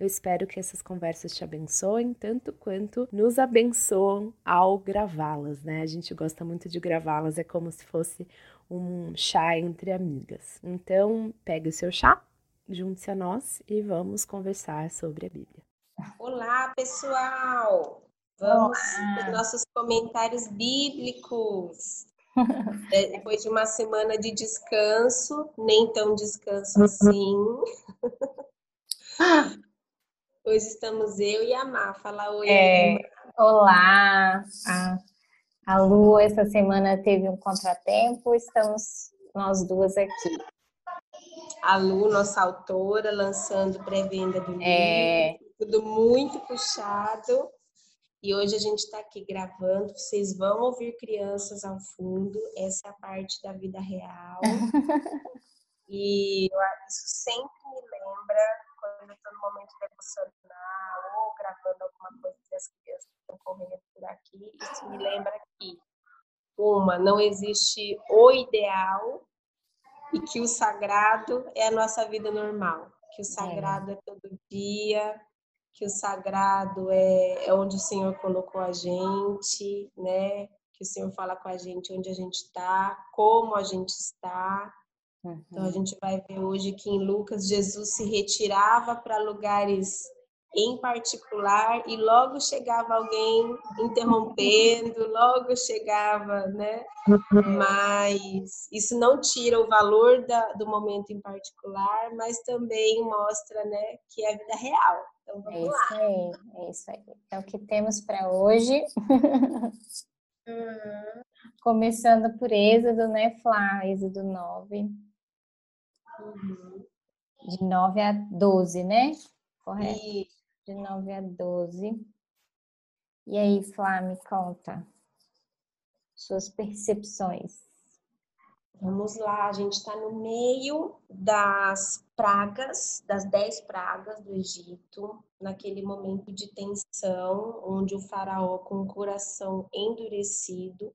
Eu espero que essas conversas te abençoem tanto quanto nos abençoam ao gravá-las, né? A gente gosta muito de gravá-las, é como se fosse um chá entre amigas. Então, pegue o seu chá, junte-se a nós e vamos conversar sobre a Bíblia. Olá, pessoal! Vamos para os nossos comentários bíblicos. É, depois de uma semana de descanso, nem tão descanso assim. Hoje estamos eu e a Má. Fala oi. É, olá. A, a Lu essa semana teve um contratempo, estamos nós duas aqui. A Lu, nossa autora, lançando pré-venda do livro. É... Tudo muito puxado. E hoje a gente está aqui gravando. Vocês vão ouvir crianças ao fundo. Essa é a parte da vida real. e isso sempre me lembra eu estou no momento devocional ou gravando alguma coisa que as crianças estão correndo por aqui, isso me lembra que, uma, não existe o ideal e que o sagrado é a nossa vida normal, que o sagrado é, é todo dia, que o sagrado é, é onde o Senhor colocou a gente, né? Que o Senhor fala com a gente onde a gente está, como a gente está, Uhum. Então a gente vai ver hoje que em Lucas Jesus se retirava para lugares em particular e logo chegava alguém interrompendo, logo chegava, né? Mas isso não tira o valor da, do momento em particular, mas também mostra, né, que é a vida real. Então vamos é isso lá. Aí, é isso aí. É o que temos para hoje. Uhum. Começando por Êxodo, né, Flá? Êxodo 9. Uhum. De 9 a 12, né? Correto. E... De 9 a 12. E aí, Flá, me conta suas percepções. Vamos lá, a gente está no meio das pragas, das dez pragas do Egito, naquele momento de tensão, onde o faraó, com o coração endurecido,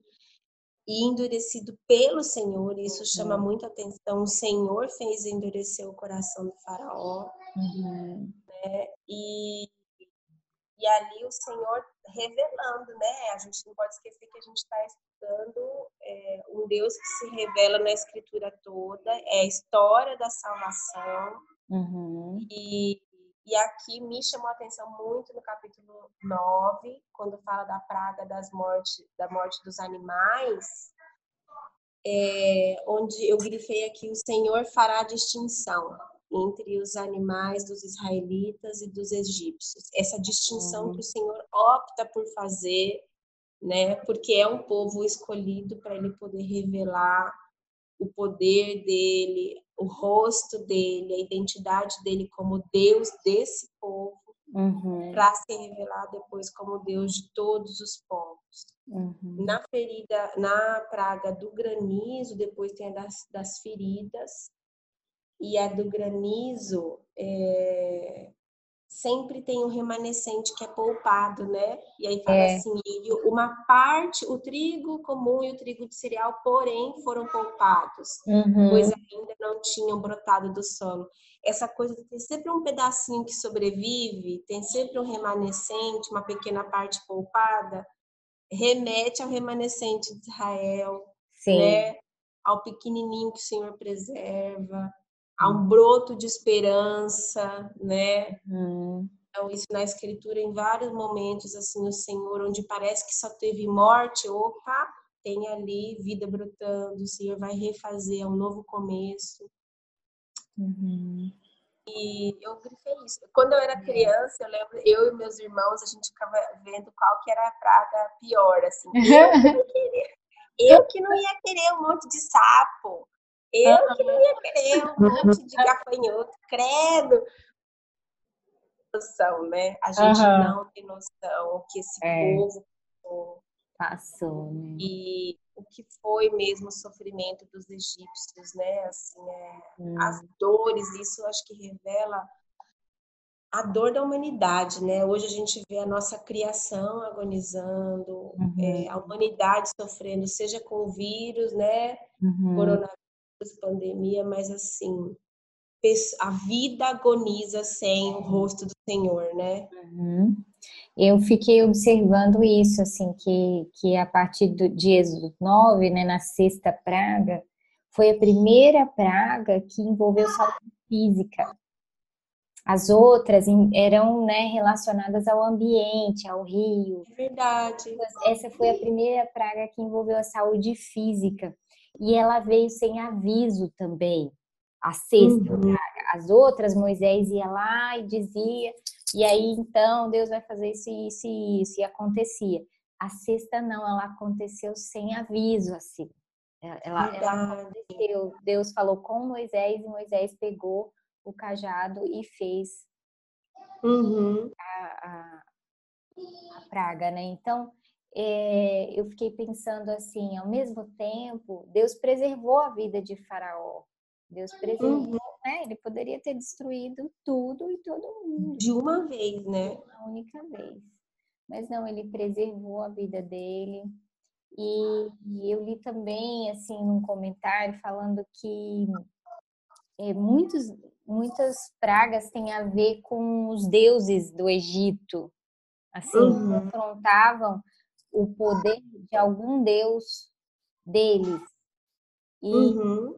e endurecido pelo Senhor, isso chama uhum. muita atenção. O Senhor fez endurecer o coração do faraó, uhum. né? E, e ali o Senhor revelando, né? A gente não pode esquecer que a gente está estudando é, um Deus que se revela na Escritura toda, é a história da salvação. Uhum. E e aqui me chamou a atenção muito no capítulo 9, quando fala da praga das morte, da morte dos animais, é, onde eu grifei aqui: o Senhor fará distinção entre os animais dos israelitas e dos egípcios. Essa distinção uhum. que o Senhor opta por fazer, né? Porque é um povo escolhido para ele poder revelar o poder dele, o rosto dele, a identidade dele como Deus desse povo, uhum. para se revelar depois como Deus de todos os povos. Uhum. Na ferida, na praga do granizo, depois tem a das, das feridas, e a do granizo é, sempre tem um remanescente que é poupado, né? E aí fala é. assim, uma parte, o trigo comum e o trigo de cereal, porém, foram poupados, uhum. pois ainda não tinham brotado do solo. Essa coisa tem sempre um pedacinho que sobrevive, tem sempre um remanescente, uma pequena parte poupada, remete ao remanescente de Israel, Sim. né? Ao pequenininho que o Senhor preserva há um broto de esperança, né? Uhum. Então, isso na escritura, em vários momentos, assim, o Senhor, onde parece que só teve morte, opa, tem ali vida brotando, o Senhor vai refazer, é um novo começo. Uhum. E eu grifei isso. Quando eu era criança, eu lembro, eu e meus irmãos, a gente ficava vendo qual que era a praga pior, assim. Eu que não, queria, eu que não ia querer um monte de sapo, eu que não ia querer um monte de gafanhoto, credo. Noção, né? A gente uhum. não tem noção o que esse é. povo Passou, né? E o que foi mesmo o sofrimento dos egípcios, né? Assim, é, hum. as dores, isso acho que revela a dor da humanidade, né? Hoje a gente vê a nossa criação agonizando, uhum. é, a humanidade sofrendo, seja com o vírus, né? Uhum. Coronavírus, pandemia, mas assim, a vida agoniza sem o rosto do Senhor, né? Uhum. Eu fiquei observando isso, assim, que, que a partir do, de Êxodo 9, né, na sexta praga, foi a primeira praga que envolveu saúde física. As outras eram né, relacionadas ao ambiente, ao rio. É verdade. Essa foi a primeira praga que envolveu a saúde física. E ela veio sem aviso também. A sexta uhum. As outras, Moisés ia lá e dizia, e aí então Deus vai fazer isso, isso e isso, e acontecia. A sexta não, ela aconteceu sem aviso, assim. Ela, ela aconteceu. Deus falou com Moisés e Moisés pegou o cajado e fez uhum. a, a, a, praga, né? Então, é, eu fiquei pensando assim, ao mesmo tempo, Deus preservou a vida de Faraó. Deus preservou, uhum. né? Ele poderia ter destruído tudo e todo mundo. De uma vez, né? Uma única vez. Mas não, ele preservou a vida dele. E, e eu li também, assim, num comentário falando que é, muitos, muitas pragas têm a ver com os deuses do Egito. Assim, uhum. confrontavam o poder de algum deus deles. E, uhum.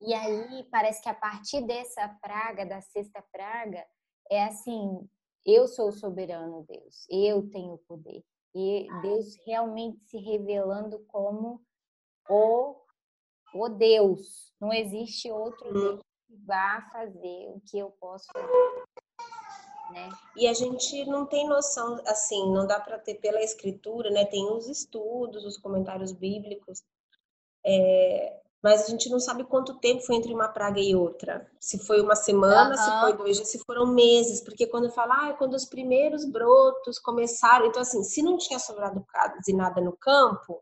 e, aí parece que a partir dessa praga, da sexta praga, é assim, eu sou o soberano Deus, eu tenho o poder. E Deus realmente se revelando como o, o Deus. Não existe outro Deus vá fazer o que eu posso fazer. Né? E a gente não tem noção, assim, não dá para ter pela escritura, né? Tem os estudos, os comentários bíblicos, é, mas a gente não sabe quanto tempo foi entre uma praga e outra. Se foi uma semana, uhum. se foi dois dias, se foram meses, porque quando fala, ah, quando os primeiros brotos começaram, então assim, se não tinha sobrado quase nada no campo,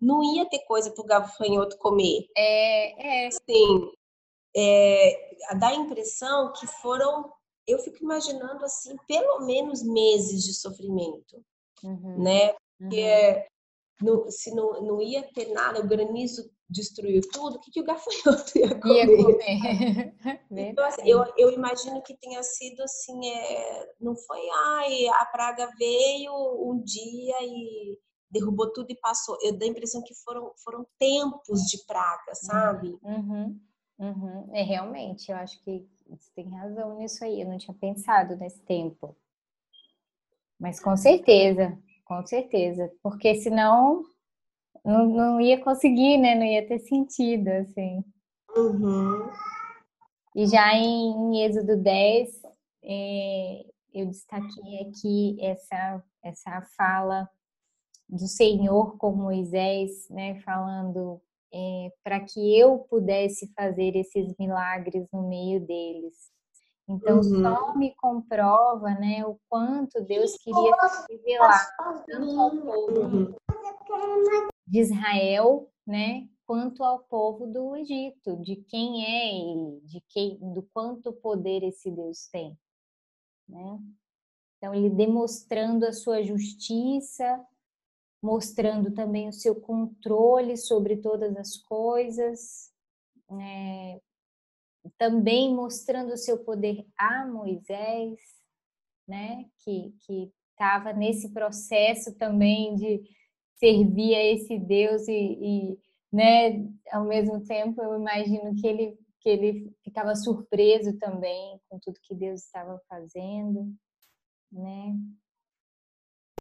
não ia ter coisa para o gafanhoto comer. É, é. Sim, é, dá a impressão que foram, eu fico imaginando assim, pelo menos meses de sofrimento, uhum. né? Porque uhum. se não, não ia ter nada, o granizo destruiu tudo, o que, que o gafanhoto ia comer? Ia comer. então, assim, eu, eu imagino que tenha sido assim, é, não foi, ai, a praga veio um dia e derrubou tudo e passou. Eu dou a impressão que foram, foram tempos de praga, sabe? Uhum. Uhum. É realmente, eu acho que você tem razão nisso aí. Eu não tinha pensado nesse tempo. Mas com certeza, com certeza. Porque senão não, não ia conseguir, né? Não ia ter sentido, assim. Uhum. E já em, em Êxodo 10, é, eu destaquei aqui essa, essa fala do Senhor com Moisés, né? Falando é, para que eu pudesse fazer esses milagres no meio deles. Então, uhum. só me comprova né, o quanto Deus queria se revelar tanto ao povo uhum. de Israel, né, quanto ao povo do Egito, de quem é ele, de quem, do quanto poder esse Deus tem. Né? Então, ele demonstrando a sua justiça, mostrando também o seu controle sobre todas as coisas, é, também mostrando o seu poder a Moisés, né, que estava nesse processo também de servir a esse Deus e, e, né, ao mesmo tempo eu imagino que ele que ele ficava surpreso também com tudo que Deus estava fazendo, né?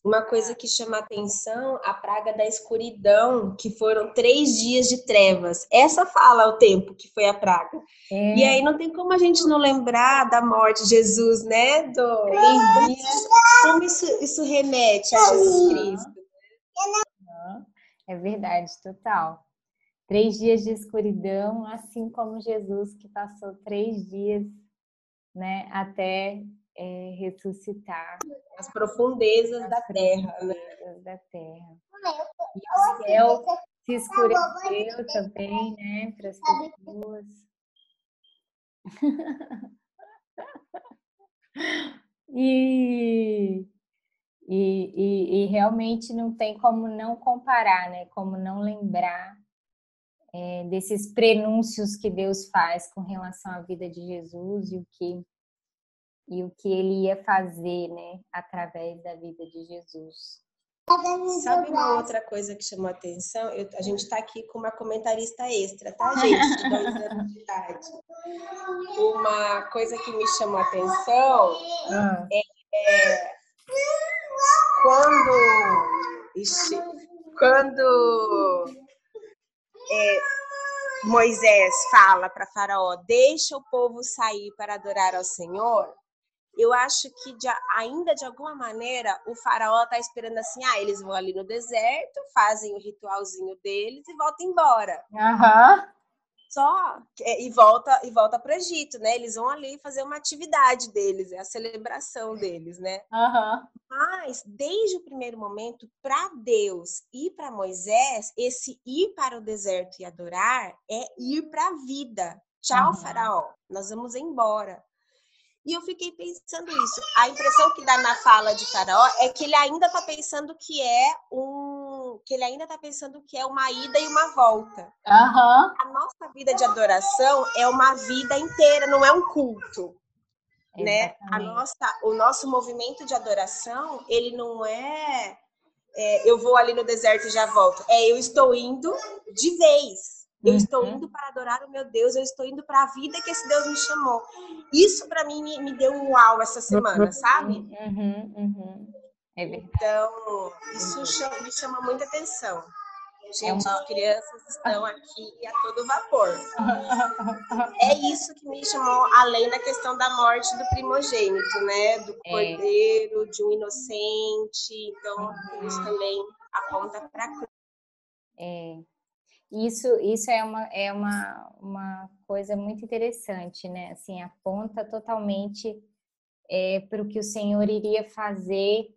Uma coisa que chama atenção, a praga da escuridão, que foram três dias de trevas. Essa fala o tempo que foi a praga. É. E aí não tem como a gente não lembrar da morte de Jesus, né? Do... Dias. Como isso, isso remete a Jesus Cristo. É verdade, total. Três dias de escuridão, assim como Jesus que passou três dias, né, até é, ressuscitar. As profundezas As da terra, né? da terra. E o céu se escureceu também, né, para as pessoas. e, e, e, e, realmente não tem como não comparar, né? Como não lembrar é, desses prenúncios que Deus faz com relação à vida de Jesus e o que e o que ele ia fazer, né, através da vida de Jesus. Sabe uma outra coisa que chamou a atenção? Eu, a gente está aqui com uma comentarista extra, tá, gente? De dois anos de idade. Uma coisa que me chamou a atenção ah. é, é, quando. Ixi, quando é, Moisés fala para Faraó: deixa o povo sair para adorar ao Senhor eu acho que de, ainda de alguma maneira o faraó está esperando assim, ah, eles vão ali no deserto, fazem o ritualzinho deles e voltam embora. Uhum. Só e volta e volta para o Egito, né? Eles vão ali fazer uma atividade deles, é a celebração deles, né? Uhum. Mas desde o primeiro momento, para Deus e para Moisés, esse ir para o deserto e adorar é ir para a vida. Tchau, uhum. faraó. Nós vamos embora. E eu fiquei pensando isso. A impressão que dá na fala de Faraó é que ele ainda está pensando que é um, que ele ainda está pensando que é uma ida e uma volta. Uhum. A nossa vida de adoração é uma vida inteira, não é um culto. Né? A nossa, o nosso movimento de adoração, ele não é, é eu vou ali no deserto e já volto. É eu estou indo de vez. Eu uhum. estou indo para adorar o meu Deus, eu estou indo para a vida que esse Deus me chamou. Isso para mim me, me, deu um uau essa semana, sabe? Uhum, uhum. É. Então, isso chama, me chama muita atenção. Gente, é uma... as crianças estão aqui a todo vapor. é isso que me chamou, além da questão da morte do primogênito, né? Do é. cordeiro, é. de um inocente. Então, isso uhum. também aponta para a cruz. É, isso, isso é, uma, é uma, uma coisa muito interessante, né? Assim, aponta totalmente é, para o que o Senhor iria fazer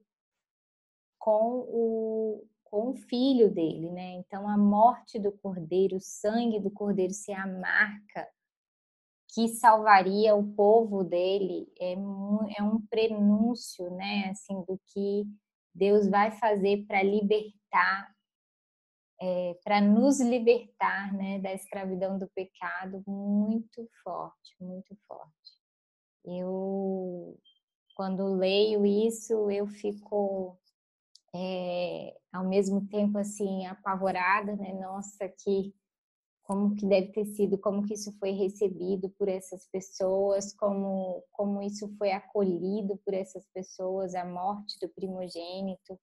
com o, com o filho dele, né? Então, a morte do cordeiro, o sangue do cordeiro ser a marca que salvaria o povo dele é, é um prenúncio, né? Assim, do que Deus vai fazer para libertar é, para nos libertar né, da escravidão do pecado muito forte, muito forte. Eu, quando leio isso, eu fico é, ao mesmo tempo assim apavorada, né? Nossa, que como que deve ter sido, como que isso foi recebido por essas pessoas, como como isso foi acolhido por essas pessoas, a morte do primogênito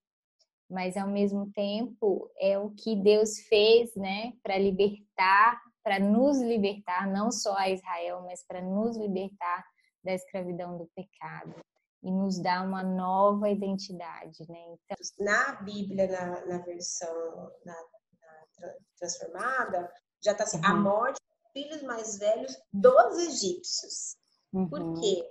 mas ao mesmo tempo é o que Deus fez, né, para libertar, para nos libertar, não só a Israel, mas para nos libertar da escravidão do pecado e nos dar uma nova identidade, né? Então, na Bíblia, na, na versão na, na transformada, já está assim, uhum. a morte dos filhos mais velhos dos egípcios. Uhum. Por quê?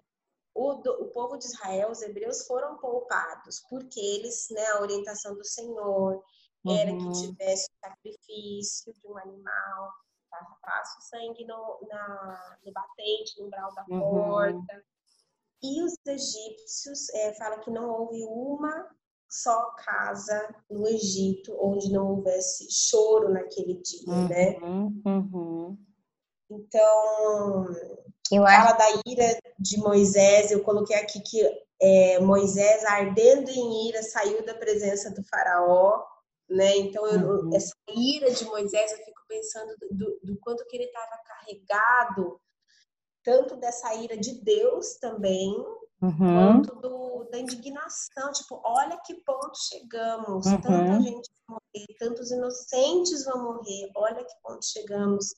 O, do, o povo de Israel, os hebreus, foram poupados, porque eles, né, a orientação do Senhor era uhum. que tivesse o sacrifício de um animal, passa o sangue no, na, no batente, no umbral da uhum. porta. E os egípcios é, falam que não houve uma só casa no Egito onde não houvesse choro naquele dia, né? uhum. né? Uhum. Então, eu fala acho... da ira de Moisés, eu coloquei aqui que é, Moisés, ardendo em ira, saiu da presença do faraó, né? Então, eu, uhum. essa ira de Moisés, eu fico pensando do, do quanto que ele estava carregado, tanto dessa ira de Deus também, uhum. quanto do, da indignação. Tipo, olha que ponto chegamos, uhum. tanta gente vai morrer, tantos inocentes vão morrer, olha que ponto chegamos.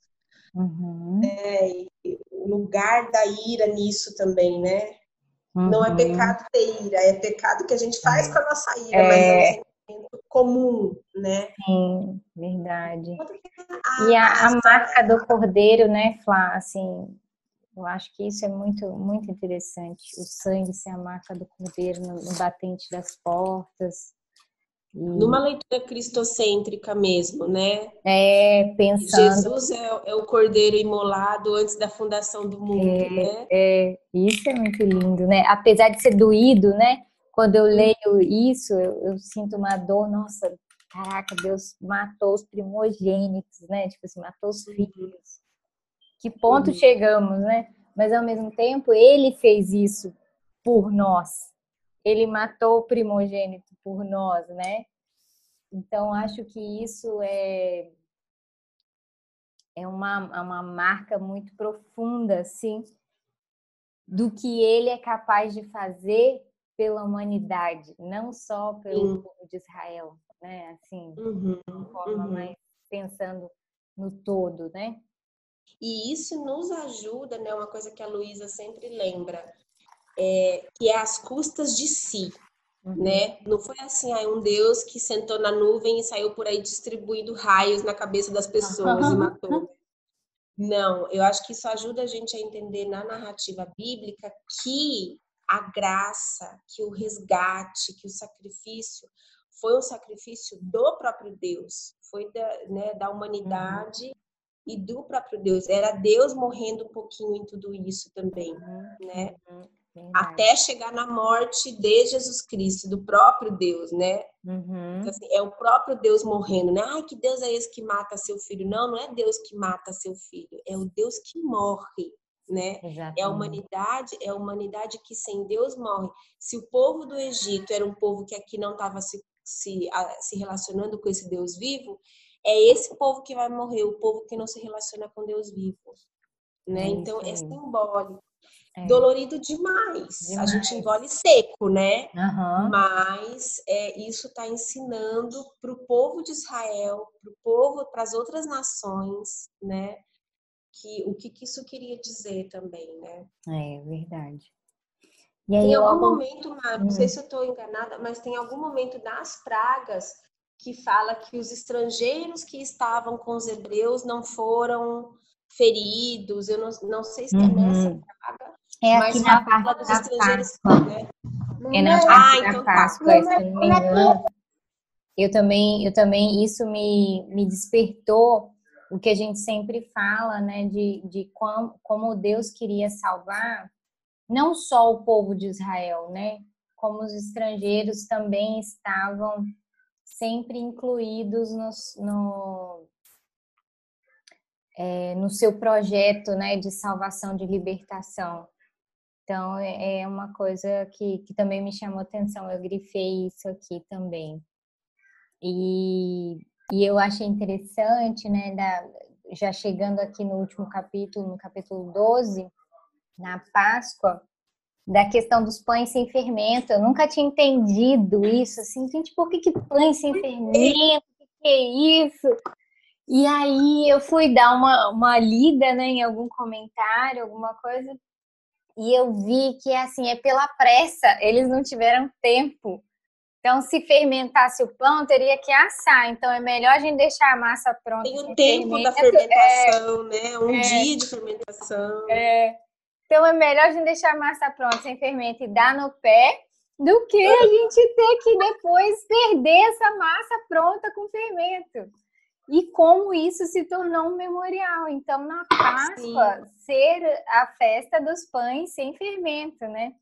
Uhum. É, o lugar da ira nisso também, né? Uhum. Não é uhum. pecado ter ira, é pecado que a gente faz com a nossa ira, é... mas é um sentimento comum, né? Sim, verdade. A, e a, a, marca do cordeiro, né, Flá, assim, Eu acho que isso é muito, muito interessante. O sangue ser a marca do cordeiro no, no batente das portas. E... Numa leitura cristocêntrica mesmo, né? É, pensando. Jesus é, é, o cordeiro imolado antes da fundação do mundo, é, né? É, isso é muito lindo, né? Apesar de ser doído, né? Quando eu leio isso, eu, eu sinto uma dor, nossa, caraca, Deus matou os primogênitos, né? Tipo assim, matou os uhum. filhos. Que ponto uhum. chegamos, né? Mas ao mesmo tempo, ele fez isso por nós. Ele matou o primogênito por nós, né? Então, acho que isso é é uma, uma marca muito profunda, assim, do que ele é capaz de fazer pela humanidade, não só pelo Sim. povo de Israel, né? Assim, uhum, de uma forma uhum. mais pensando no todo, né? E isso nos ajuda, né? Uma coisa que a Luísa sempre lembra, é, que é as custas de si, uhum. né? Não foi assim, aí um Deus que sentou na nuvem e saiu por aí distribuindo raios na cabeça das pessoas e matou. Não, eu acho que isso ajuda a gente a entender na narrativa bíblica que a graça, que o resgate, que o sacrifício foi um sacrifício do próprio Deus, foi da, né, da humanidade uhum. e do próprio Deus. Era Deus morrendo um pouquinho em tudo isso também, uhum. né? Uhum. Até chegar na morte de Jesus Cristo, do próprio Deus, né? Uhum. Então, assim, é o próprio Deus morrendo, né? Ai, que Deus é esse que mata seu filho? Não, não é Deus que mata seu filho, é o Deus que morre né? Exatamente. É a humanidade, é a humanidade que sem Deus morre. Se o povo do Egito era um povo que aqui não estava se, se, se relacionando com esse Deus vivo, é esse povo que vai morrer, o povo que não se relaciona com Deus vivo, né? É então é simbólico. É. Dolorido demais. demais. A gente engole seco, né? Uhum. Mas é, isso está ensinando para o povo de Israel, para o povo, para as outras nações, né? que o que, que isso queria dizer também, né? É verdade. E aí, tem algum momento, Mar, não hum. sei se eu estou enganada, mas tem algum momento das pragas que fala que os estrangeiros que estavam com os hebreus não foram feridos. Eu não, não sei se é uhum. nessa praga. É mas aqui na fala dos estrangeiros. Né? É na ah, então tá. Páscoa, tá. se não me engano. Eu também, eu também, isso me, me despertou o que a gente sempre fala, né, de, de como, como Deus queria salvar não só o povo de Israel, né, como os estrangeiros também estavam sempre incluídos no, no, é, no seu projeto, né, de salvação, de libertação. Então, é, é uma coisa que, que também me chamou atenção, eu grifei isso aqui também. E e eu achei interessante, né, da, já chegando aqui no último capítulo, no capítulo 12, na Páscoa, da questão dos pães sem fermento. Eu nunca tinha entendido isso, assim, gente, por que, que pães sem fermento? O que, é isso? E aí eu fui dar uma, uma lida né, em algum comentário, alguma coisa, e eu vi que assim, é pela pressa, eles não tiveram tempo então, se fermentasse o pão, teria que assar. Então, é melhor a gente deixar a massa pronta. Tem o tempo da fermentação, é, né? Um é, dia de fermentação. É. Então, é melhor a gente deixar a massa pronta sem fermento e dar no pé do que a gente ter que depois perder essa massa pronta com fermento. E como isso se tornou um memorial. Então, na Páscoa, Sim. ser a festa dos pães sem fermento, né?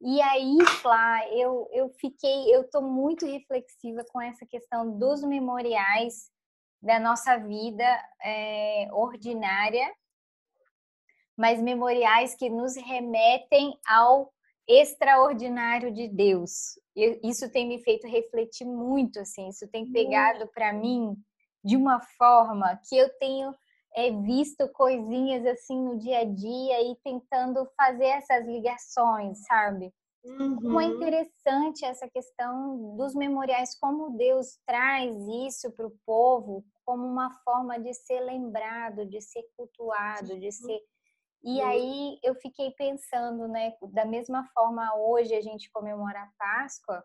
E aí, Flá, eu, eu fiquei, eu estou muito reflexiva com essa questão dos memoriais da nossa vida é, ordinária, mas memoriais que nos remetem ao extraordinário de Deus. Isso tem me feito refletir muito, assim, isso tem pegado para mim de uma forma que eu tenho é, visto coisinhas assim no dia a dia e tentando fazer essas ligações, sabe? Uhum. Como é uhum. interessante essa questão dos memoriais, como Deus traz isso para o povo como uma forma de ser lembrado, de ser cultuado, de ser. E aí eu fiquei pensando, né, da mesma forma hoje a gente comemora a Páscoa,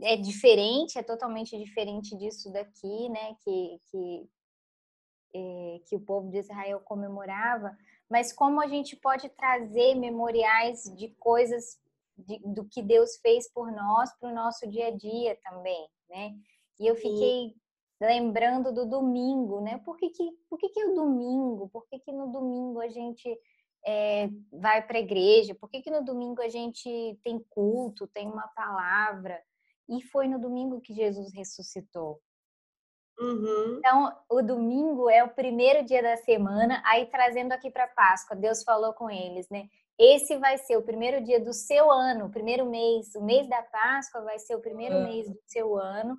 é diferente, é totalmente diferente disso daqui, né, que, que é, que o povo de Israel comemorava, mas como a gente pode trazer memoriais de coisas de, do que Deus fez por nós para o nosso dia a dia também, né? E eu fiquei lembrando do domingo, né? Por que, que, por que, que é o domingo? Por que, que no domingo a gente é, vai para a igreja? Por que, que no domingo a gente tem culto, tem uma palavra? E foi no domingo que Jesus ressuscitou. Uhum. Então, o domingo é o primeiro dia da semana, aí trazendo aqui para Páscoa, Deus falou com eles, né? Esse vai ser o primeiro dia do seu ano, o primeiro mês, o mês da Páscoa vai ser o primeiro uhum. mês do seu ano,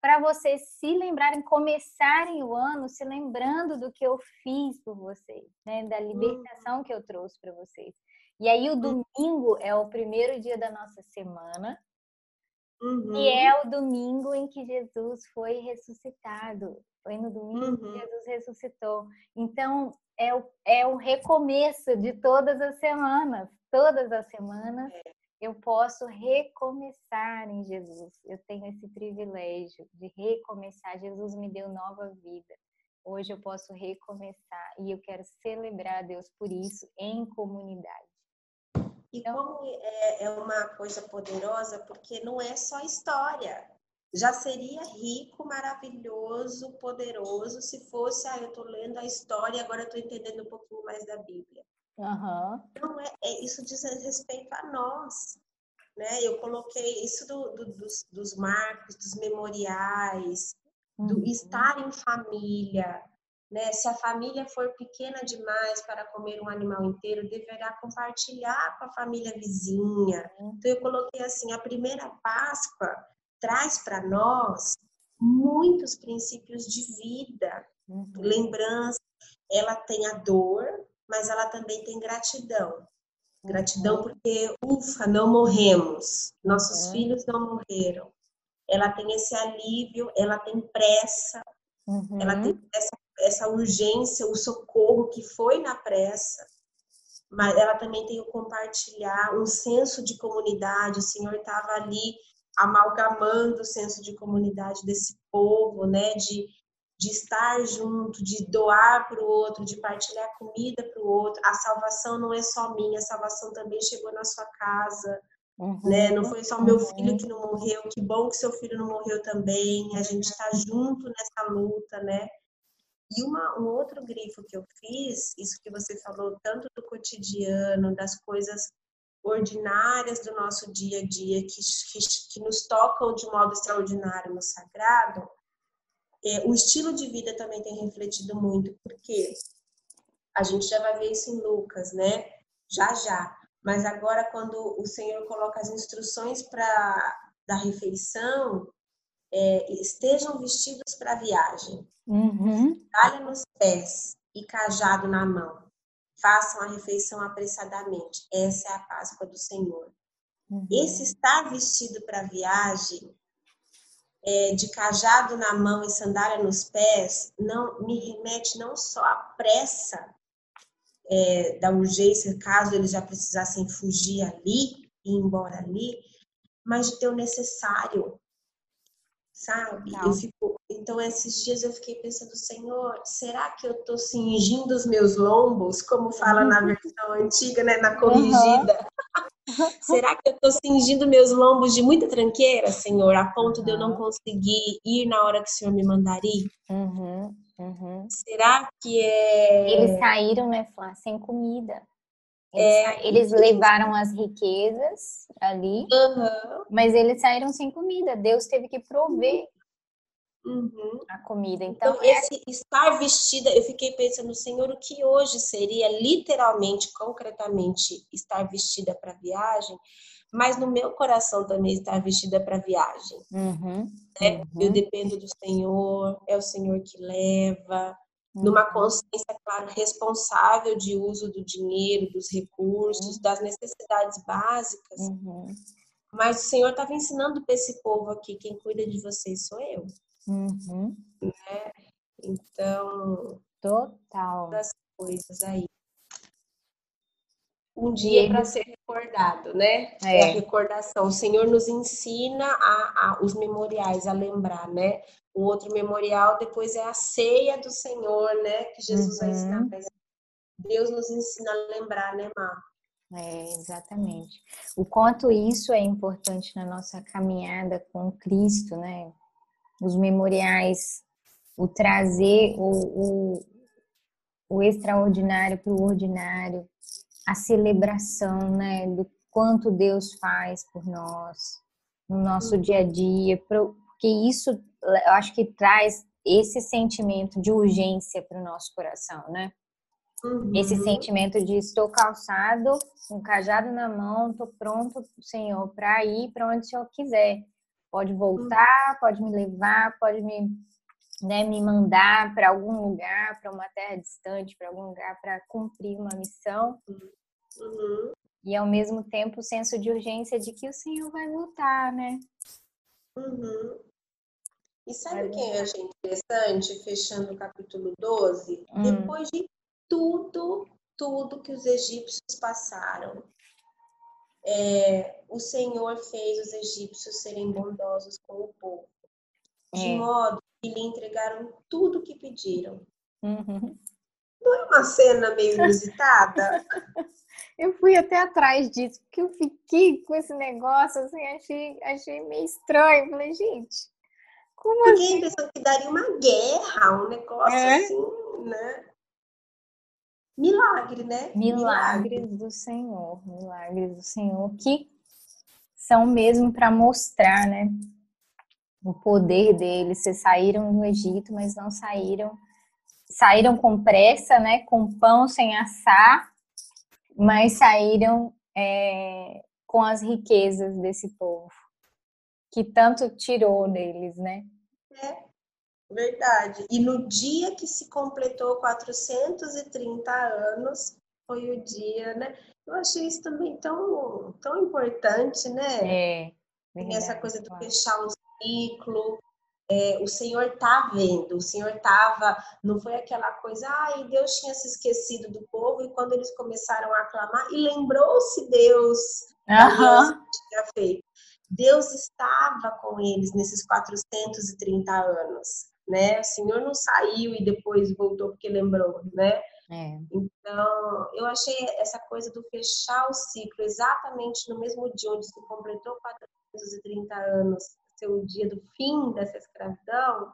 para vocês se lembrarem, começarem o ano se lembrando do que eu fiz por vocês, né? Da libertação que eu trouxe para vocês. E aí o hum. domingo é o primeiro dia da nossa semana. Uhum. E é o domingo em que Jesus foi ressuscitado. Foi no domingo uhum. que Jesus ressuscitou. Então, é o, é o recomeço de todas as semanas. Todas as semanas é eu posso recomeçar em Jesus. Eu tenho esse privilégio de recomeçar. Jesus me deu nova vida. Hoje eu posso recomeçar e eu quero celebrar a Deus por isso em comunidade. E então, como é, é uma coisa poderosa, porque não é só história. Já seria rico, maravilhoso, poderoso se fosse, ah, eu estou lendo a história e agora estou entendendo um pouquinho mais da Bíblia. Uhum. Então, é, é, isso diz respeito a nós. Né? Eu coloquei isso do, do, dos, dos, marcos, dos memoriais, uhum. do estar em família. Né? Se a família for pequena demais para comer um animal inteiro, deverá compartilhar com a família vizinha. Uhum. Então, eu coloquei assim: a primeira Páscoa traz para nós muitos princípios de vida, uhum. lembrança. Ela tem a dor, mas ela também tem gratidão. Gratidão porque, ufa, não morremos, nossos uhum. filhos não morreram. Ela tem esse alívio, ela tem pressa, uhum. ela tem essa, essa urgência, o socorro que foi na pressa, mas ela também tem o compartilhar, um senso de comunidade. O Senhor estava ali amalgamando o senso de comunidade desse povo, né? De de estar junto, de doar para o outro, de partilhar comida para o outro. A salvação não é só minha, a salvação também chegou na sua casa. Uhum, né? Não foi só meu filho uhum. que não morreu, que bom que seu filho não morreu também. A gente está junto nessa luta, né? E uma, um outro grifo que eu fiz, isso que você falou, tanto do cotidiano, das coisas ordinárias do nosso dia a dia, que, que, que nos tocam de modo extraordinário no sagrado, é, o estilo de vida também tem refletido muito, porque a gente já vai ver isso em Lucas, né? Já já. Mas agora, quando o Senhor coloca as instruções para da refeição, é, estejam vestidos para a viagem, uhum. nos pés e cajado na mão. Façam a refeição apressadamente. Essa é a Páscoa do Senhor. Uhum. Esse estar vestido para a viagem é, de cajado na mão e sandália nos pés não me remete não só à pressa é, da urgência, caso eles já precisassem fugir ali e ir embora ali, mas de ter o necessário, sabe? Então, esses dias eu fiquei pensando, Senhor, será que eu estou cingindo os meus lombos, como fala na versão antiga, né, na corrigida? Uhum. Será que eu estou cingindo meus lombos de muita tranqueira, Senhor, a ponto de eu não conseguir ir na hora que o Senhor me mandar ir? Uhum, uhum. Será que é. Eles saíram, né, Flá, sem comida. Eles, é, eles levaram as riquezas ali, mas eles saíram sem comida. Deus teve que prover Uhum. a comida. Então, então é... esse estar vestida, eu fiquei pensando, Senhor, o que hoje seria literalmente, concretamente, estar vestida para viagem, mas no meu coração também estar vestida para viagem. Uhum. Né? Uhum. Eu dependo do Senhor, é o Senhor que leva, numa uhum. consciência, claro, responsável de uso do dinheiro, dos recursos, uhum. das necessidades básicas. Uhum. Mas o Senhor estava ensinando para esse povo aqui: quem cuida de vocês sou eu. Uhum. Né? Então, total das coisas aí. Um dia para ser recordado, né? É. é. a recordação. O Senhor nos ensina a, a, os memoriais a lembrar, né? O outro memorial depois é a ceia do Senhor, né? Que Jesus uhum. vai ensinar para Deus nos ensina a lembrar, né, Má? É, exatamente. O quanto isso é importante na nossa caminhada com Cristo, né? Os memoriais, o trazer o, o, o extraordinário para o ordinário, a celebração, né? Do quanto Deus faz por nós no nosso dia a dia, porque isso eu acho que traz esse sentimento de urgência para o nosso coração, né? Uhum. Esse sentimento de estou calçado, um cajado na mão, estou pronto, Senhor, para ir para onde o Senhor quiser. Pode voltar, uhum. pode me levar, pode me, né, me mandar para algum lugar, para uma terra distante, para algum lugar para cumprir uma missão. Uhum. E ao mesmo tempo o senso de urgência de que o Senhor vai voltar, né? Uhum. E sabe o que eu achei interessante, fechando o capítulo 12? Hum. Depois de tudo, tudo que os egípcios passaram, é, o Senhor fez os egípcios serem bondosos com o povo, de é. modo que lhe entregaram tudo o que pediram. Uhum. Não é uma cena meio inusitada? eu fui até atrás disso, porque eu fiquei com esse negócio, assim, achei, achei meio estranho. Falei, gente, como porque assim? a impressão que daria uma guerra, um negócio é? assim, né? Milagre, né? Milagres Milagre. do Senhor, milagres do Senhor que são mesmo para mostrar, né? O poder deles. Vocês saíram do Egito, mas não saíram. Saíram com pressa, né? Com pão sem assar, mas saíram é, com as riquezas desse povo que tanto tirou deles, né? É, verdade. E no dia que se completou 430 anos, foi o dia, né? Eu achei isso também tão, tão importante, né? É. Verdade, essa coisa de fechar um ciclo, é, o Senhor tá vendo, o Senhor tava, não foi aquela coisa, ai, ah, Deus tinha se esquecido do povo e quando eles começaram a aclamar, e lembrou-se Deus uhum. que tinha feito. Deus estava com eles nesses 430 anos, né? O Senhor não saiu e depois voltou porque lembrou, né? É. Então, eu achei essa coisa do fechar o ciclo exatamente no mesmo dia onde se completou 430 anos, ser o dia do fim dessa escravidão,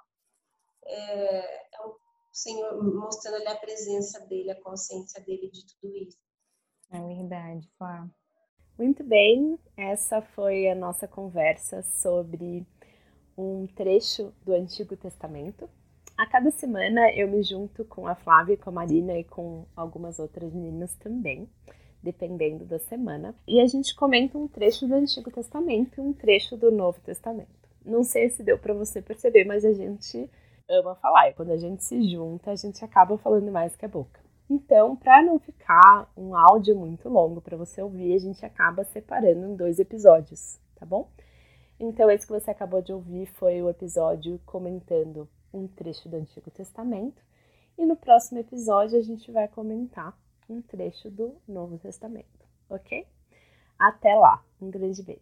é, é o Senhor mostrando ali a presença dele, a consciência dele de tudo isso. É verdade, claro. Muito bem, essa foi a nossa conversa sobre um trecho do Antigo Testamento. A cada semana eu me junto com a Flávia, com a Marina e com algumas outras meninas também, dependendo da semana, e a gente comenta um trecho do Antigo Testamento e um trecho do Novo Testamento. Não sei se deu para você perceber, mas a gente ama falar. E quando a gente se junta, a gente acaba falando mais que a boca. Então, para não ficar um áudio muito longo para você ouvir, a gente acaba separando em dois episódios, tá bom? Então, esse que você acabou de ouvir foi o episódio comentando um trecho do Antigo Testamento. E no próximo episódio a gente vai comentar um trecho do Novo Testamento, ok? Até lá, um grande beijo.